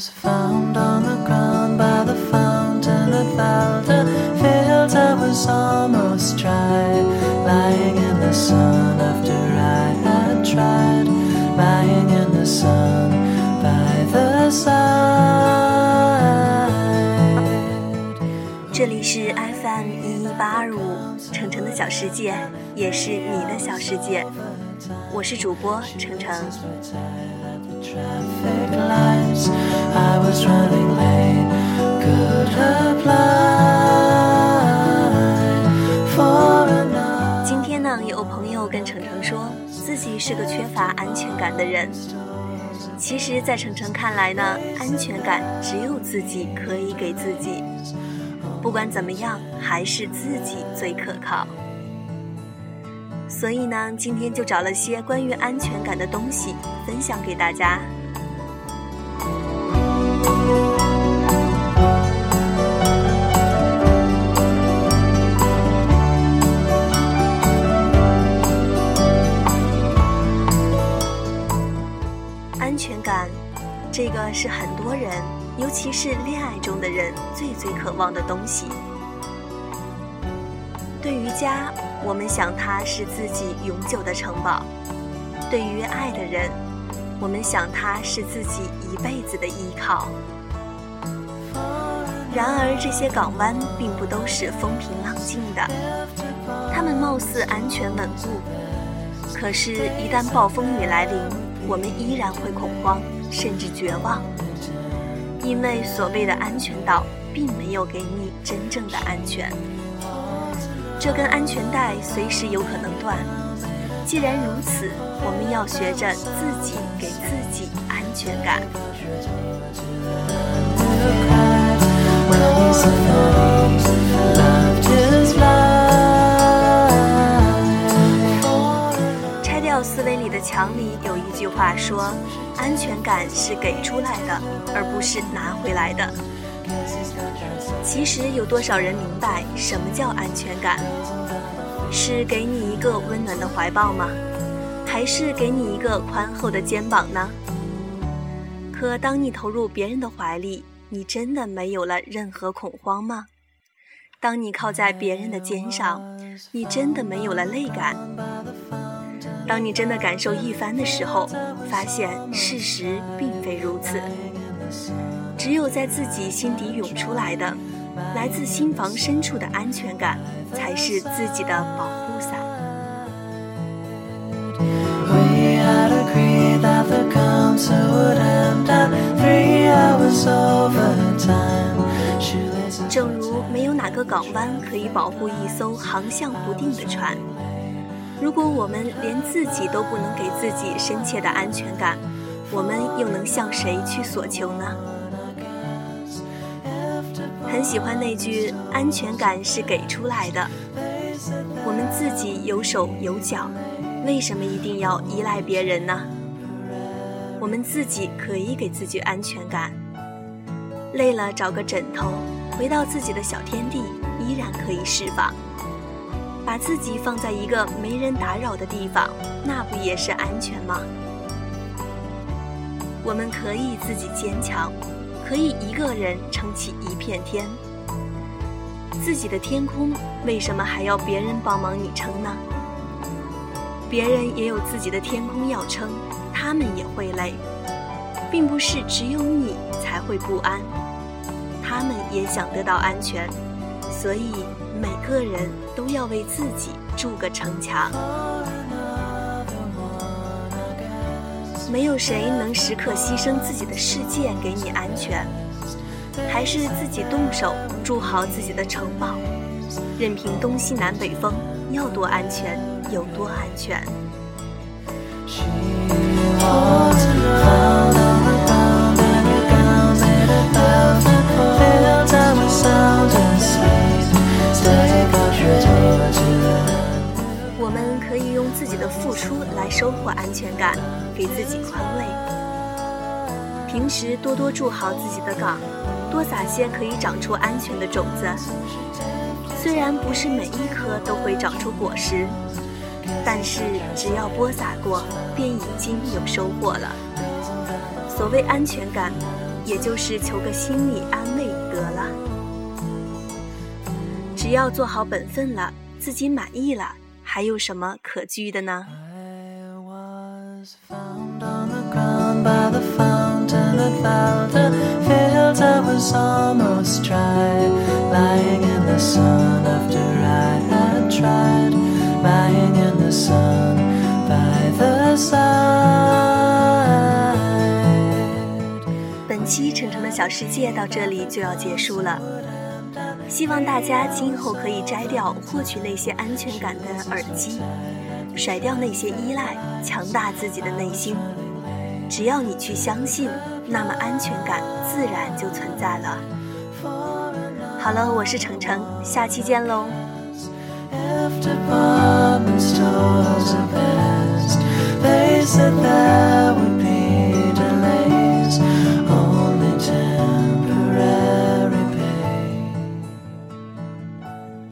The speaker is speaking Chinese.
was found on the ground by the fountain at Valda. Fields I was almost dry, lying in the sun after I had tried, lying in the sun by the side. 这里是 FM 一一八二五程程的小世界，也是你的小世界。我是主播程程。Traffic lights, I was running late. Could apply for a no 今天呢，有朋友跟程程说自己是个缺乏安全感的人。其实，在程程看来呢，安全感只有自己可以给自己。不管怎么样，还是自己最可靠。所以呢，今天就找了些关于安全感的东西分享给大家。安全感，这个是很多人，尤其是恋爱中的人最最渴望的东西。对于家，我们想它是自己永久的城堡；对于爱的人，我们想他是自己一辈子的依靠。然而，这些港湾并不都是风平浪静的，它们貌似安全稳固，可是，一旦暴风雨来临，我们依然会恐慌，甚至绝望，因为所谓的安全岛并没有给你真正的安全。这根安全带随时有可能断。既然如此，我们要学着自己给自己安全感。拆掉思维里的墙里有一句话说：“安全感是给出来的，而不是拿回来的。”其实有多少人明白什么叫安全感？是给你一个温暖的怀抱吗？还是给你一个宽厚的肩膀呢？可当你投入别人的怀里，你真的没有了任何恐慌吗？当你靠在别人的肩上，你真的没有了泪感？当你真的感受一番的时候，发现事实并非如此。只有在自己心底涌出来的，来自心房深处的安全感，才是自己的保护伞。正如没有哪个港湾可以保护一艘航向不定的船。如果我们连自己都不能给自己深切的安全感，我们又能向谁去索求呢？很喜欢那句“安全感是给出来的”，我们自己有手有脚，为什么一定要依赖别人呢？我们自己可以给自己安全感，累了找个枕头，回到自己的小天地，依然可以释放。把自己放在一个没人打扰的地方，那不也是安全吗？我们可以自己坚强，可以一个人撑起一片天。自己的天空，为什么还要别人帮忙你撑呢？别人也有自己的天空要撑，他们也会累，并不是只有你才会不安，他们也想得到安全，所以每个人都要为自己筑个城墙。没有谁能时刻牺牲自己的世界给你安全，还是自己动手筑好自己的城堡，任凭东西南北风，要多安全有多安全。我们可以用自己的付出来收获安全感。给自己宽慰。平时多多筑好自己的港，多撒些可以长出安全的种子。虽然不是每一颗都会长出果实，但是只要播撒过，便已经有收获了。所谓安全感，也就是求个心理安慰得了。只要做好本分了，自己满意了，还有什么可惧的呢？By the fountain that fell the fields I was almost dry. Lying in the sun after I had tried lying in the sun by the side. 本期晨晨的小世界到这里就要结束了。希望大家今后可以摘掉获取那些安全感的耳机，甩掉那些依赖，强大自己的内心。只要你去相信，那么安全感自然就存在了。好了，我是程程，下期见喽。After